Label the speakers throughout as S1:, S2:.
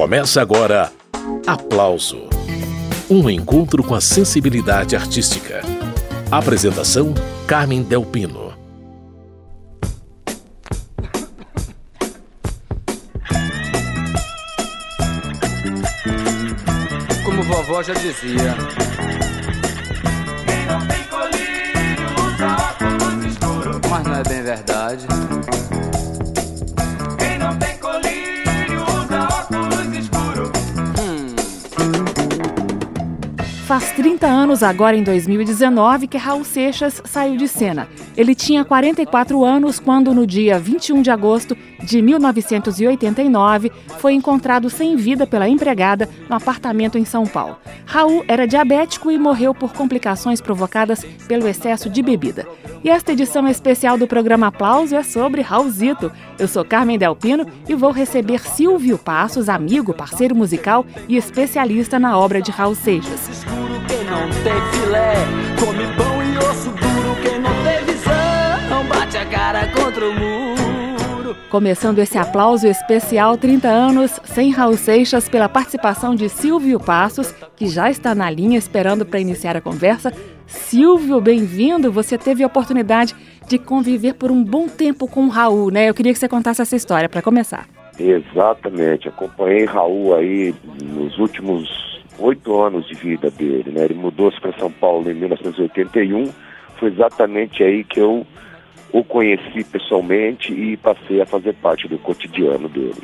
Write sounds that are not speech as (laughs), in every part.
S1: Começa agora Aplauso Um encontro com a sensibilidade artística. Apresentação: Carmen Delpino.
S2: Como vovó já dizia. Mas não é bem verdade.
S3: 30 anos, agora em 2019, que Raul Seixas saiu de cena. Ele tinha 44 anos quando, no dia 21 de agosto de 1989, foi encontrado sem vida pela empregada no apartamento em São Paulo. Raul era diabético e morreu por complicações provocadas pelo excesso de bebida. E esta edição especial do programa Aplauso é sobre Raulzito. Eu sou Carmen Delpino e vou receber Silvio Passos, amigo, parceiro musical e especialista na obra de Raul Seixas
S4: não tem filé. Come pão e osso duro, quem não tem visão, bate a cara contra o muro.
S3: Começando esse aplauso especial 30 anos sem Raul Seixas pela participação de Silvio Passos, que já está na linha esperando para iniciar a conversa. Silvio, bem-vindo. Você teve a oportunidade de conviver por um bom tempo com o Raul, né? Eu queria que você contasse essa história para começar.
S5: Exatamente. Acompanhei Raul aí nos últimos oito anos de vida dele, né? Ele mudou-se para São Paulo em 1981. Foi exatamente aí que eu o conheci pessoalmente e passei a fazer parte do cotidiano dele.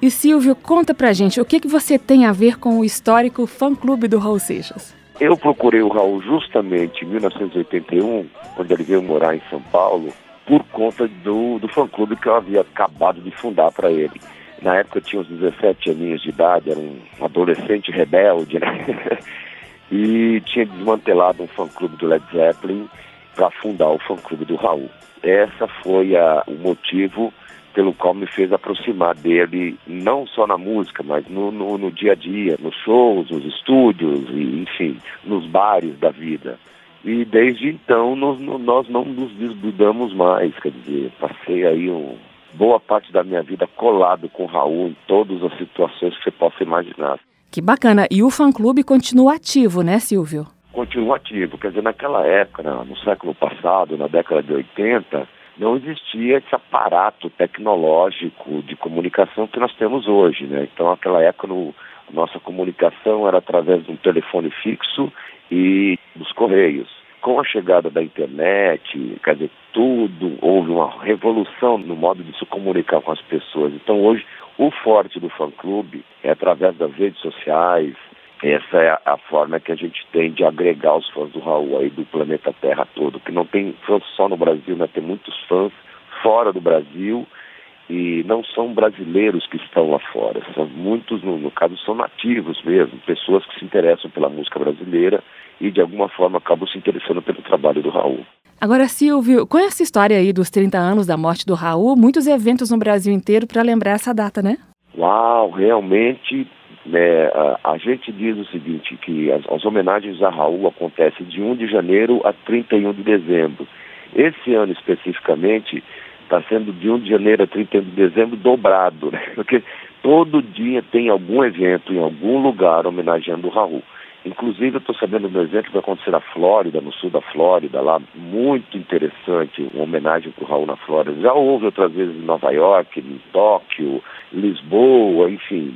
S3: E Silvio, conta pra gente, o que, que você tem a ver com o histórico fã-clube do Raul Seixas?
S5: Eu procurei o Raul justamente em 1981, quando ele veio morar em São Paulo, por conta do, do fã-clube que eu havia acabado de fundar para ele. Na época eu tinha uns 17 aninhos de idade, era um adolescente rebelde, né? (laughs) e tinha desmantelado um fã-clube do Led Zeppelin para fundar o fã-clube do Raul. Essa foi a, o motivo pelo qual me fez aproximar dele, não só na música, mas no, no, no dia a dia, nos shows, nos estúdios, e, enfim, nos bares da vida. E desde então nós, nós não nos desgrudamos mais, quer dizer, passei aí um, boa parte da minha vida colado com o Raul em todas as situações que você possa imaginar.
S3: Que bacana. E o fã-clube continua ativo, né, Silvio?
S5: Continua ativo. Quer dizer, naquela época, no século passado, na década de 80, não existia esse aparato tecnológico de comunicação que nós temos hoje, né? Então, naquela época, no, a nossa comunicação era através de um telefone fixo e dos correios com a chegada da internet, quer dizer, tudo, houve uma revolução no modo de se comunicar com as pessoas. Então hoje o forte do fã-clube é através das redes sociais, essa é a, forma que a gente tem de agregar os fãs do Raul aí do planeta Terra todo, que não tem fãs só no Brasil, né? Tem muitos fãs fora do Brasil e não são brasileiros que estão lá fora, são muitos, no, no caso, são nativos mesmo, pessoas que se interessam pela música brasileira e de alguma forma acabam se interessando pelo trabalho do Raul.
S3: Agora, Silvio, com essa história aí dos 30 anos da morte do Raul, muitos eventos no Brasil inteiro para lembrar essa data, né?
S5: Uau, realmente né, a, a, gente diz o seguinte, que as, as, homenagens a Raul acontecem de 1 de janeiro a 31 de dezembro. Esse ano especificamente está sendo de 1 de janeiro a 31 de dezembro dobrado, né? (laughs) porque todo dia tem algum evento em algum lugar homenageando o Raul. Inclusive, eu estou sabendo do evento que vai acontecer na Flórida, no sul da Flórida, lá, muito interessante, uma homenagem para o Raul na Flórida. Já houve outras vezes em Nova York, em Tóquio, Lisboa, enfim,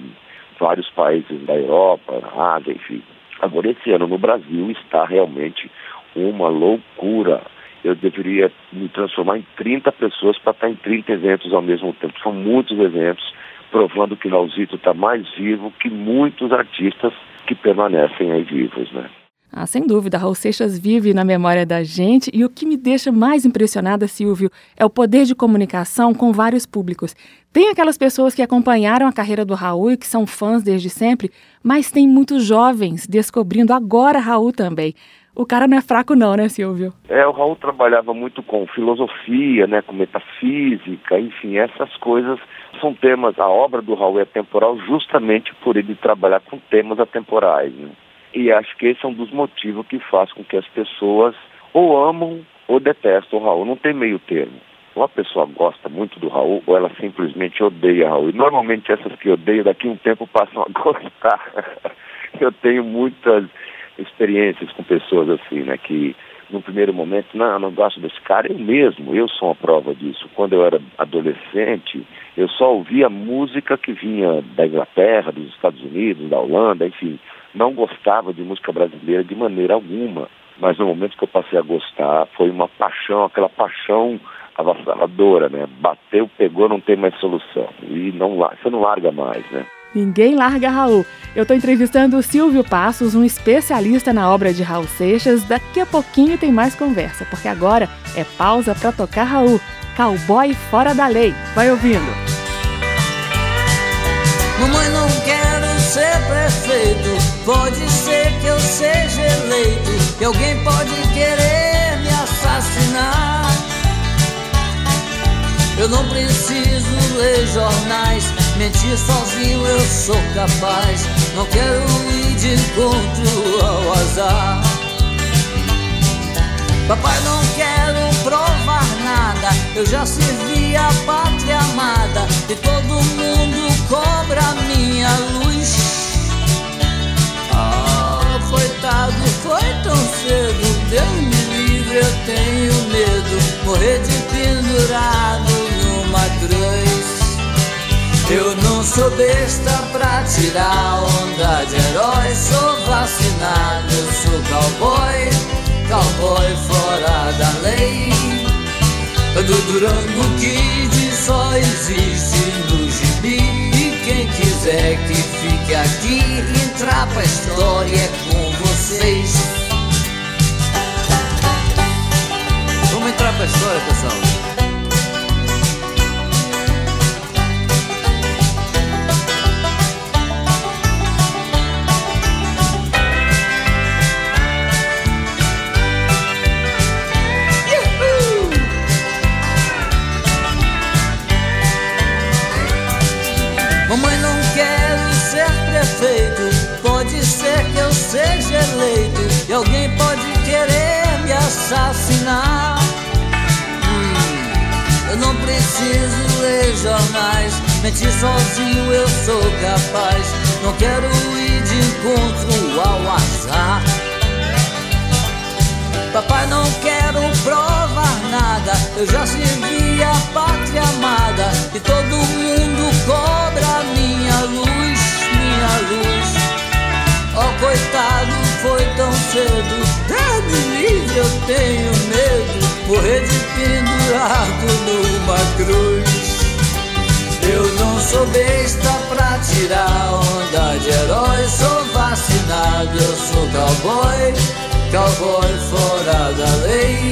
S5: vários países da Europa, Ásia, enfim. Agora, esse ano no Brasil está realmente uma loucura. Eu deveria me transformar em 30 pessoas para estar em 30 eventos ao mesmo tempo. São muitos eventos, provando que Raulzito está mais vivo que muitos artistas que permanecem aí vivos, né?
S3: Ah, sem dúvida, Raul Seixas vive na memória da gente e o que me deixa mais impressionada, Silvio, é o poder de comunicação com vários públicos. Tem aquelas pessoas que acompanharam a carreira do Raul e que são fãs desde sempre, mas tem muitos jovens descobrindo agora Raul também. O cara não é fraco não, né, Silvio?
S5: É, o Raul trabalhava muito com filosofia, né, com metafísica, enfim, essas coisas são temas, a obra do Raul é temporal justamente por ele trabalhar com temas atemporais. Né? E acho que esse é um dos motivos que faz com que as pessoas ou amam ou detestam o Raul. Não tem meio termo. ou a pessoa gosta muito do Raul, ou ela simplesmente odeia Raul. E normalmente essas que odeiam, daqui a um tempo passam a (laughs) gostar. Eu tenho muitas experiências com pessoas assim, né, que no primeiro momento, não, não gosto desse cara, eu mesmo, eu sou uma prova disso. Quando eu era adolescente, eu só ouvia música que vinha da Inglaterra, dos Estados Unidos, da Holanda, enfim, não gostava de música brasileira de maneira alguma. Mas no momento que eu passei a gostar, foi uma paixão, aquela paixão avassaladora, né? Bateu, pegou, não tem mais solução. E não, você não larga mais, né?
S3: Ninguém larga Raul. Eu estou entrevistando o Silvio Passos, um especialista na obra de Raul Seixas. Daqui a pouquinho tem mais conversa, porque agora é pausa para tocar Raul. Cowboy fora da lei. Vai ouvindo.
S4: Mamãe, não quero ser prefeito. Pode ser que eu seja eleito. E alguém pode querer me assassinar. Eu não preciso ler jornais, mentir sozinho eu sou capaz. Não quero ir de encontro ao azar. Papai, não quero. Eu já servi a pátria amada e todo mundo cobra minha luz. Ah, coitado, foi tão cedo. Deus me livre, eu tenho medo. Morrer de pendurado numa cruz. Eu não sou besta pra tirar onda de herói. Sou vacinado, eu sou cowboy, cowboy fora da lei. Do Durango Kid só existe no gibi. E quem quiser que fique aqui, entrar pra história é com vocês. Vamos entrar pra história, pessoal. Mamãe, não quero ser prefeito. Pode ser que eu seja eleito. E alguém pode querer me assassinar. Hum, eu não preciso ler jornais. Mentir sozinho eu sou capaz. Não quero ir de encontro ao azar. Papai, não quero provar Eu já servi a pátria amada. E todo mundo cobra minha luz, minha luz. Oh, coitado, foi tão cedo. Deus me livre, eu tenho medo. Morrer de pendurado numa cruz. Eu não sou besta pra tirar onda de herói. Sou vacinado, eu sou cowboy cowboy fora da lei.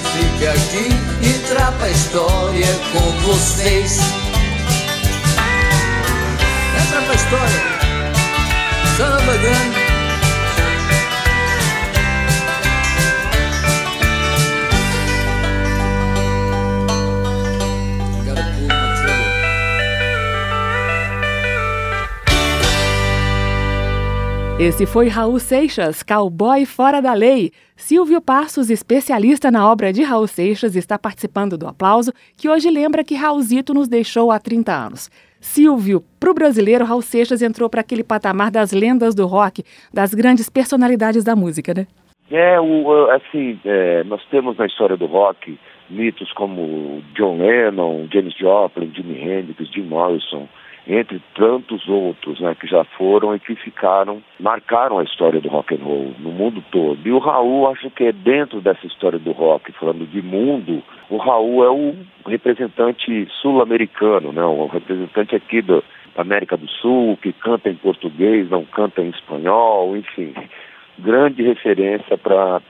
S4: fique aqui, entrar pra história com vocês. Entra pra história. Samba grande.
S3: Esse foi Raul Seixas, cowboy fora da lei. Silvio Passos, especialista na obra de Raul Seixas, está participando do aplauso, que hoje lembra que Raulzito nos deixou há 30 anos. Silvio, para o brasileiro, Raul Seixas entrou para aquele patamar das lendas do rock, das grandes personalidades da música, né?
S5: É, o, assim, é, nós temos na história do rock mitos como John Lennon, James Joplin, Jimi Hendrix, Jim Morrison, entre tantos outros né, que já foram e que ficaram, marcaram a história do rock and roll no mundo todo. E o Raul, acho que é dentro dessa história do rock, falando de mundo, o Raul é o representante sul-americano, né, o representante aqui da América do Sul, que canta em português, não canta em espanhol, enfim, grande referência para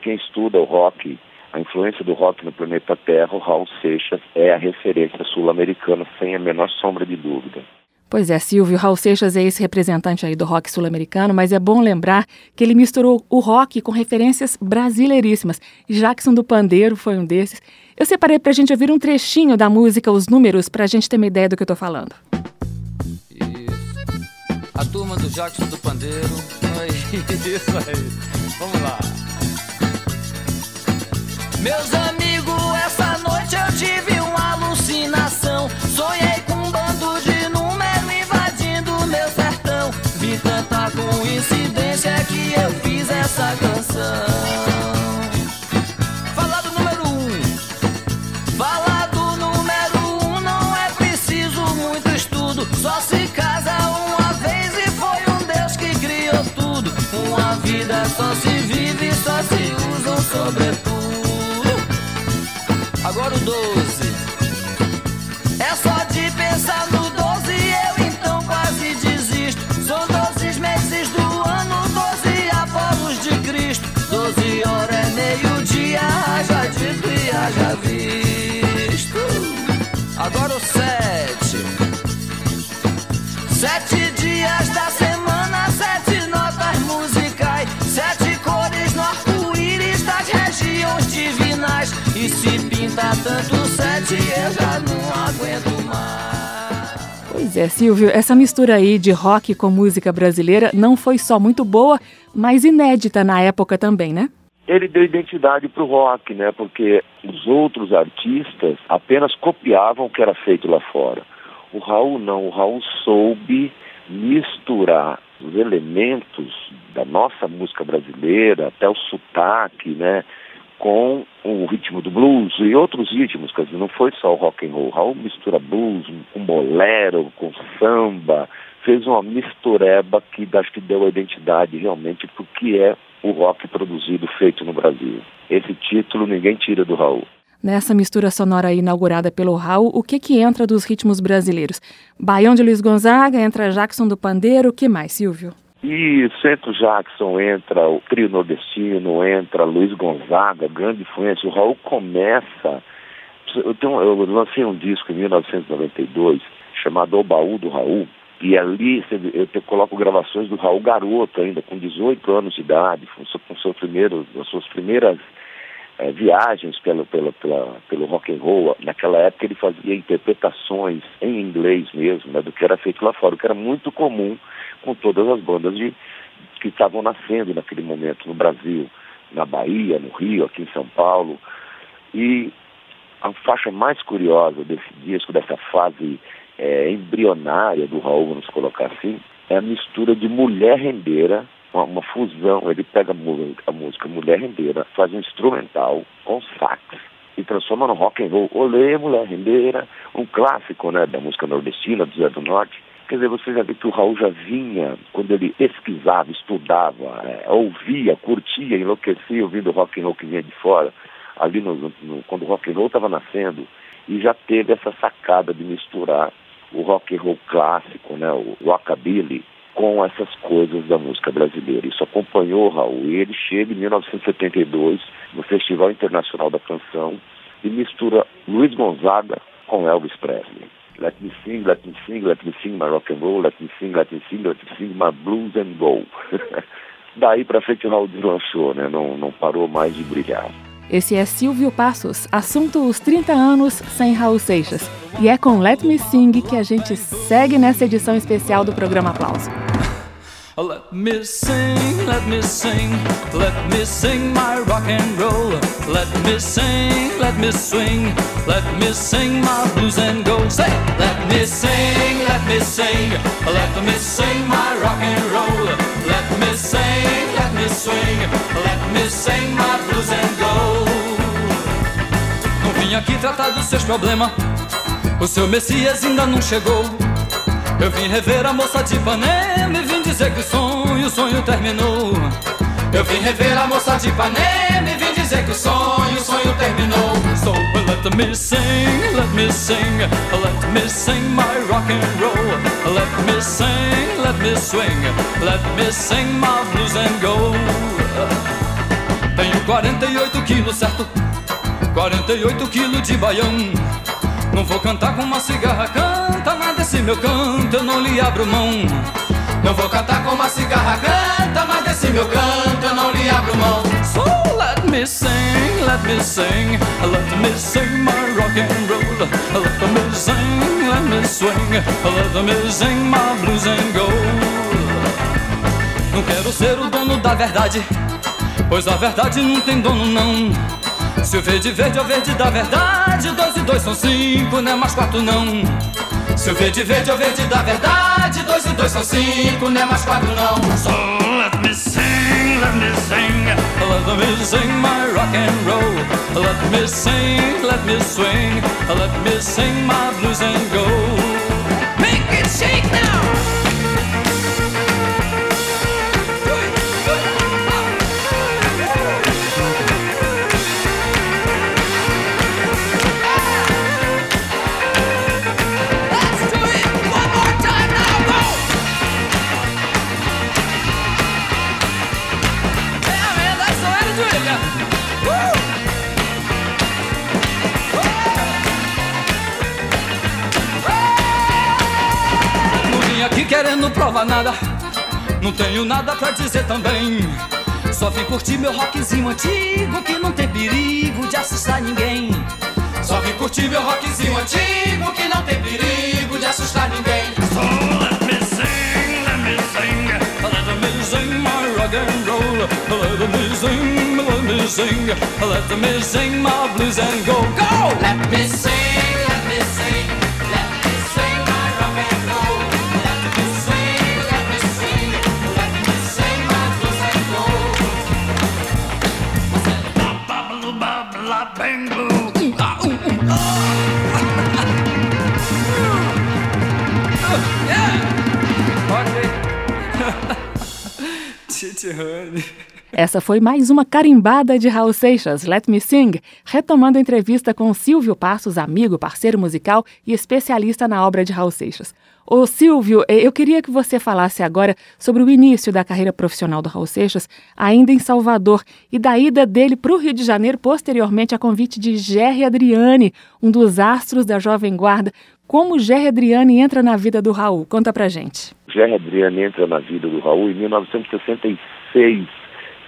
S5: quem estuda o rock a influência do rock no planeta Terra, o Raul Seixas é a referência sul-americana, sem a menor sombra de dúvida.
S3: Pois é, Silvio, Raul Seixas é esse representante aí do rock sul-americano, mas é bom lembrar que ele misturou o rock com referências brasileiríssimas. Jackson do Pandeiro foi um desses. Eu separei pra gente ouvir um trechinho da música Os Números, pra gente ter uma ideia do que eu tô falando.
S2: Isso. A turma do Jackson do Pandeiro. (laughs) Isso aí. Vamos lá.
S4: Meus amigos, essa noite eu tive uma alucinação. Sonhei com um bando de número invadindo meu sertão. Vi tanta coincidência que eu fiz essa canção. Agora o 7. Sete dias da semana, sete notas musicais, sete cores no arco-íris das regiões divinais. E se pinta tanto sete, eu já não aguento mais.
S3: Pois é, Silvio, essa mistura aí de rock com música brasileira não foi só muito boa, mas inédita na época também, né?
S5: Ele deu identidade para o rock, né? Porque os outros artistas apenas copiavam o que era feito lá fora. O Raul não, o Raul soube misturar os elementos da nossa música brasileira, até o sotaque, né? com o ritmo do blues e outros ritmos, quer dizer, não foi só o rock and roll. Raul mistura blues com bolero, com samba, fez uma mistureba que acho que deu a identidade realmente para o que é o rock produzido, feito no Brasil. Esse título ninguém tira do Raul.
S3: Nessa mistura sonora inaugurada pelo Raul, o que que entra dos ritmos brasileiros? Baião de Luiz Gonzaga, entra Jackson do Pandeiro, o que mais, Silvio?
S5: Isso, entra o Jackson, entra o trio nordestino, entra Luiz Gonzaga, grande influência. O Raul começa. Eu, tenho, eu lancei um disco em 1992 chamado O Baú do Raul, e ali eu coloco gravações do Raul garoto ainda, com 18 anos de idade, com, seu primeiro, as suas primeiras é, viagens pelo, pelo, pela, pelo rock and roll. Naquela época ele fazia interpretações em inglês mesmo, né, do que era feito lá fora, o que era muito comum com todas as bandas de, que estavam nascendo naquele momento no Brasil, na Bahia, no Rio, aqui em São Paulo. E a faixa mais curiosa desse disco, dessa fase é, embrionária do Raul, vamos colocar assim, é a mistura de mulher rendeira, uma, uma fusão. Ele pega a, música Mulher Rendeira, faz um instrumental com sax e transforma no rock and roll. Olê, Mulher Rendeira, um clássico né, da música nordestina, do Zé do Norte. Quer dizer, você já vê que o Raul já vinha, quando ele pesquisava, estudava, é, ouvia, curtia, enlouquecia ouvindo rock and roll que vinha de fora, ali no, no, quando o rock and roll estava nascendo, e já teve essa sacada de misturar o rock and roll clássico, né, o rockabilly, com essas coisas da música brasileira. Isso acompanhou Raul. E ele chega em 1972 no Festival Internacional da Canção e mistura Luiz Gonzaga com Elvis Presley. Let me sing, let me sing, let me sing my rock and roll, let me sing, let me sing, let me sing my blues and go. (laughs) Daí para frente o Raul deslanchou, né? Não, não parou mais de brilhar.
S3: Esse é Silvio Passos, assunto os 30 anos sem Raul Seixas. E é com Let Me Sing que a gente segue nessa edição especial do programa Aplauso.
S4: Let me sing, let me sing, let me sing my rock and roll. Let me sing, let me swing, let me sing my blues and go. Say, let me sing, let me sing, let me sing my rock and roll. Let me sing, let me swing, let me sing my blues and go. Vim aqui tratar dos seus problemas, o seu Messias ainda não chegou. Eu vim rever a moça de Ipanema e vim dizer que o sonho, o sonho terminou. Eu vim rever a moça de Ipanema e vim dizer que o sonho, o sonho terminou. So let me sing, let me sing, let me sing my rock and roll. Let me sing, let me swing, let me sing my blues and go. Tenho 48 quilos, certo?
S2: 48 quilos de baião. Não vou cantar com uma cigarra, canta, mas desse meu canto eu não lhe abro mão. Não vou cantar com uma cigarra, canta, mas desse meu canto eu não lhe abro mão. So let me sing, let me sing, let me sing my rock and roll. Let me sing, let me swing, let me sing my blues and gold. Não quero ser o dono da verdade, pois a verdade não tem dono não. Se o verde verde é o verde da verdade, dois e dois são cinco, não é mais quatro não. Se o verde verde é o verde da verdade, dois e dois são cinco, não é mais quatro não. So let me sing, let me sing, let me sing my rock and roll. Let me sing, let me swing, let me sing my blues and go. Querendo provar nada. Não tenho nada pra dizer também. Só vim curtir meu rockzinho antigo que não tem perigo de assustar ninguém. Só vim curtir meu rockzinho antigo que não tem perigo de assustar ninguém. So let me sing, let me sing, let me sing my rock and roll. Let me sing, let me sing, let me sing my blues and go, go. Let me sing. (laughs)
S3: Essa foi mais uma carimbada de Raul Seixas, Let Me Sing, retomando a entrevista com Silvio Passos, amigo, parceiro musical e especialista na obra de Raul Seixas. Ô Silvio, eu queria que você falasse agora sobre o início da carreira profissional do Raul Seixas, ainda em Salvador, e da ida dele para o Rio de Janeiro, posteriormente a convite de Gerry Adriani, um dos astros da Jovem Guarda. Como Gerry Adriani entra na vida do Raul? Conta pra gente.
S5: Gerry Adriani entra na vida do Raul em 1966,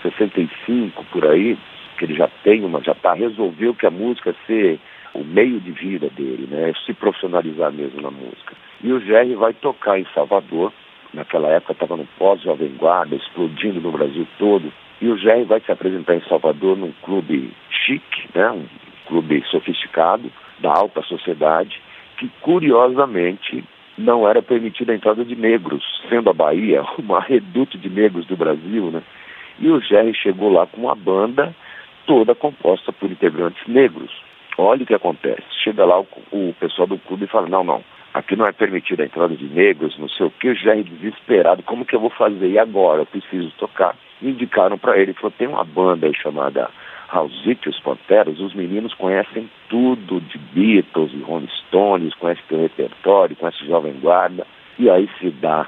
S5: 65, por aí, que ele já tem uma, já tá, resolveu que a música ser o meio de vida dele, né? Se profissionalizar mesmo na música. E o Jerry vai tocar em Salvador, naquela época estava no pós-Jovem Guarda, explodindo no Brasil todo. E o Jerry vai se apresentar em Salvador num clube chique, né? um clube sofisticado, da alta sociedade, que curiosamente não era permitida a entrada de negros, sendo a Bahia (laughs) uma reduto de negros do Brasil, né? E o Jerry chegou lá com uma banda toda composta por integrantes negros. Olha o que acontece. Chega lá o, o pessoal do clube e fala, não, não, aqui não é permitida a entrada de negros, não sei o que, já é desesperado, como que eu vou fazer? E agora? Eu preciso tocar. Indicaram para ele, falou, tem uma banda aí chamada Raulzito os Panteras, os meninos conhecem tudo de Beatles e Rolling Stones, conhecem teu repertório, conhecem Jovem Guarda, e aí se dá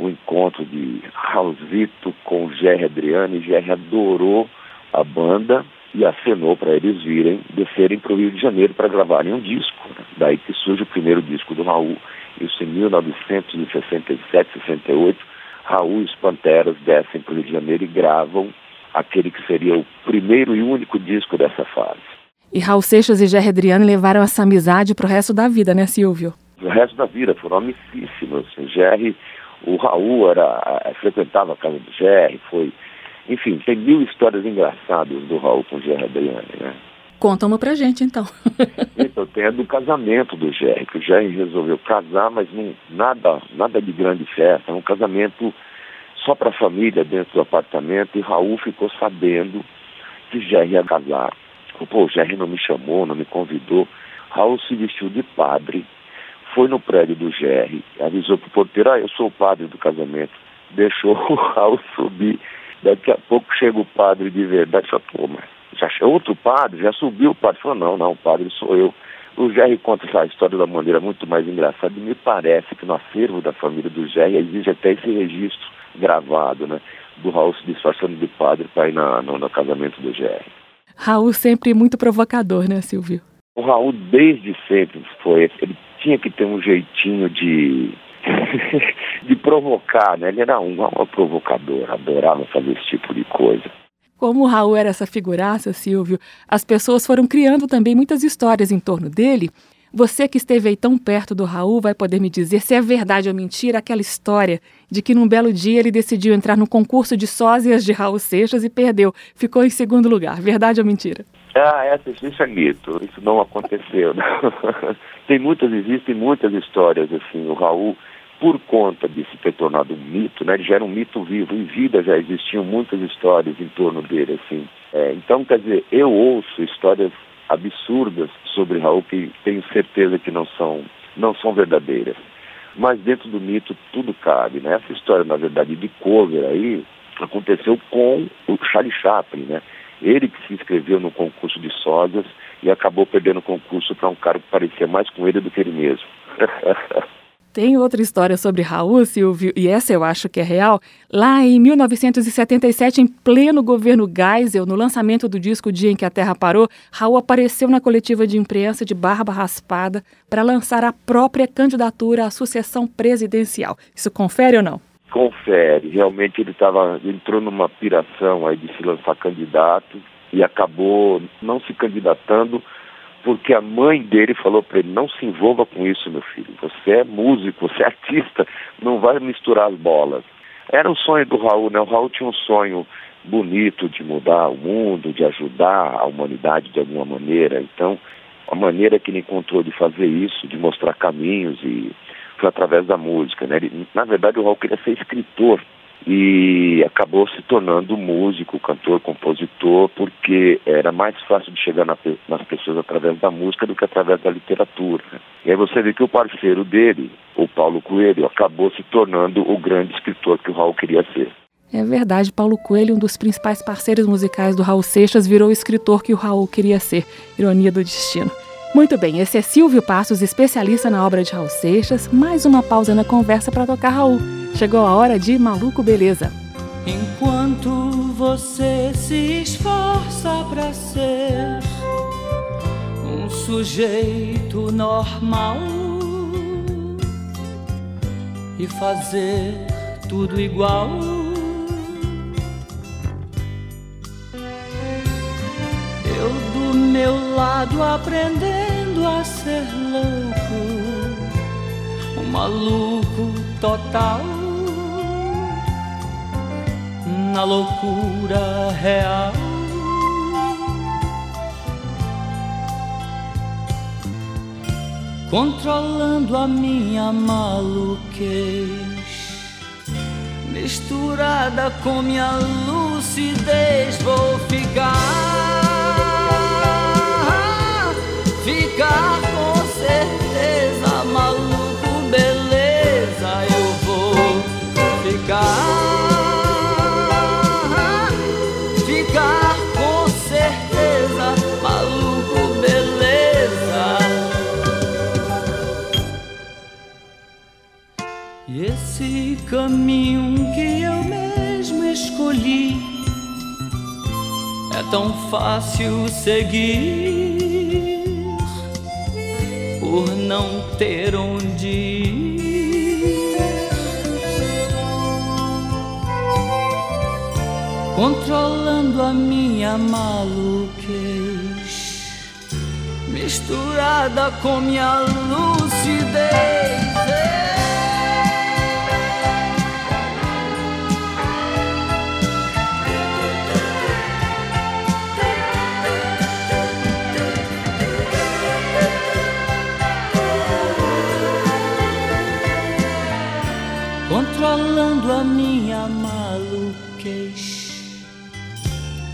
S5: o encontro de Raulzito com Jerry Adriano, e Jerry adorou a banda, e acenou para eles virem, descerem para o Rio de Janeiro para gravarem um disco. Né? Daí que surge o primeiro disco do Raul. Isso em 1967, 68. Raul e os Panteras descem para o Rio de Janeiro e gravam aquele que seria o primeiro e único disco dessa fase.
S3: E Raul Seixas e Jerry Adriano levaram essa amizade para o resto da vida, né, Silvio?
S5: O resto da vida, foram amicíssimos. O Jerry, o Raul era, eh, frequentava a casa do Jerry, foi enfim, tem mil histórias engraçadas do Raul com o Gerry Adriane, né?
S3: Conta uma pra gente, então. (laughs)
S5: então, tem a do casamento do Gerry, que o Gerry resolveu casar, mas não, nada, nada de grande festa, um casamento só para a família dentro do apartamento, e Raul ficou sabendo que Gerry ia casar. Pô, o Gerry não me chamou, não me convidou. Raul se vestiu de padre, foi no prédio do Gerry, avisou pro porteiro, ah, eu sou o padre do casamento. Deixou (laughs) o Raul subir Daqui a pouco chega o padre de verdade e fala, pô, mas já outro padre, já subiu o padre. Falou, não, não, o padre sou eu. O Jerry conta essa história da maneira muito mais engraçada e me parece que no acervo da família do Jerry existe até esse registro gravado, né? Do Raul se disfarçando de padre para ir na, no, no casamento do Jerry.
S3: Raul sempre muito provocador, né, Silvio?
S5: O Raul desde sempre foi. Ele tinha que ter um jeitinho de (laughs) de provocar, né? Ele era um, um provocador, adorava fazer esse tipo de coisa.
S3: Como o Raul era essa figuraça, Silvio, as pessoas foram criando também muitas histórias em torno dele. Você que esteve aí tão perto do Raul vai poder me dizer se é verdade ou mentira aquela história de que num belo dia ele decidiu entrar no concurso de sósias de Raul Seixas e perdeu, ficou em segundo lugar. Verdade ou mentira?
S5: Ah, essa, isso é mito, isso não aconteceu. Não. (laughs) Tem muitas, existem muitas histórias assim. O Raul por conta de se ter tornado um mito, né, ele já era um mito vivo. Em vida já existiam muitas histórias em torno dele, assim. É, então, quer dizer, eu ouço histórias absurdas sobre Raul que tenho certeza que não são, não são verdadeiras. Mas dentro do mito tudo cabe, né? Essa história, na verdade, de cover aí, aconteceu com o Charlie Chaplin, né? Ele que se inscreveu no concurso de sósias e acabou perdendo o concurso para um cara que parecia mais com ele do que ele mesmo. (laughs)
S3: Tem outra história sobre Raul, Silvio, e essa eu acho que é real. Lá em 1977, em pleno governo Geisel, no lançamento do disco Dia em que a Terra Parou, Raul apareceu na coletiva de imprensa de barba raspada para lançar a própria candidatura à sucessão presidencial. Isso confere ou não?
S5: Confere. Realmente ele tava, entrou numa piração aí de se lançar candidato e acabou não se candidatando porque a mãe dele falou para ele: não se envolva com isso, meu filho. Você é músico, você é artista, não vai misturar as bolas. Era o sonho do Raul, né? O Raul tinha um sonho bonito de mudar o mundo, de ajudar a humanidade de alguma maneira. Então, a maneira que ele encontrou de fazer isso, de mostrar caminhos, e foi através da música. Né? Ele, na verdade, o Raul queria ser escritor e acabou se tornando músico, cantor, compositor, porque era mais fácil de chegar na, nas pessoas através da música do que através da literatura. E aí você vê que o parceiro dele, o Paulo Coelho, acabou se tornando o grande escritor que o Raul queria ser.
S3: É verdade, Paulo Coelho, um dos principais parceiros musicais do Raul Seixas, virou o escritor que o Raul queria ser. Ironia do destino. Muito bem, esse é Silvio Passos, especialista na obra de Raul Seixas. Mais uma pausa na conversa para tocar Raul. Chegou a hora de Maluco Beleza.
S4: Enquanto você se esforça para ser um sujeito normal e fazer tudo igual. Lado aprendendo a ser louco, um maluco total na loucura real. Controlando a minha maluquez, misturada com minha lucidez, vou ficar, ficar com certeza maluco, beleza, eu vou ficar. caminho que eu mesmo escolhi é tão fácil seguir não ter onde ir. Controlando a minha maluquez, misturada com minha lucidez. Controlando a minha maluquez,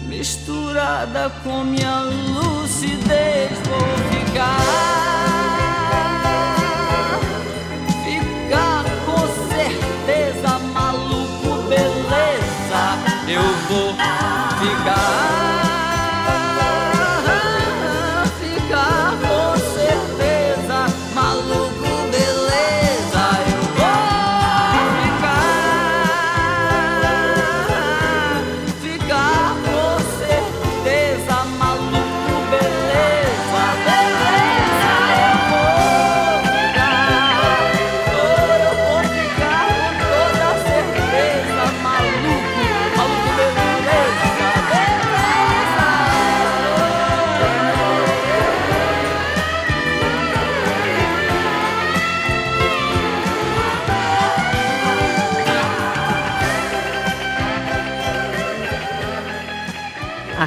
S4: misturada com minha lucidez, vou ficar.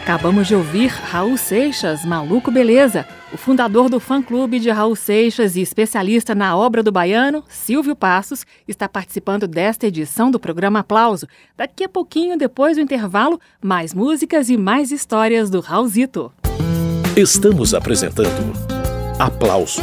S3: Acabamos de ouvir Raul Seixas, Maluco Beleza. O fundador do fã-clube de Raul Seixas e especialista na obra do baiano, Silvio Passos, está participando desta edição do programa Aplauso. Daqui a pouquinho, depois do intervalo, mais músicas e mais histórias do Raulzito.
S1: Estamos apresentando Aplauso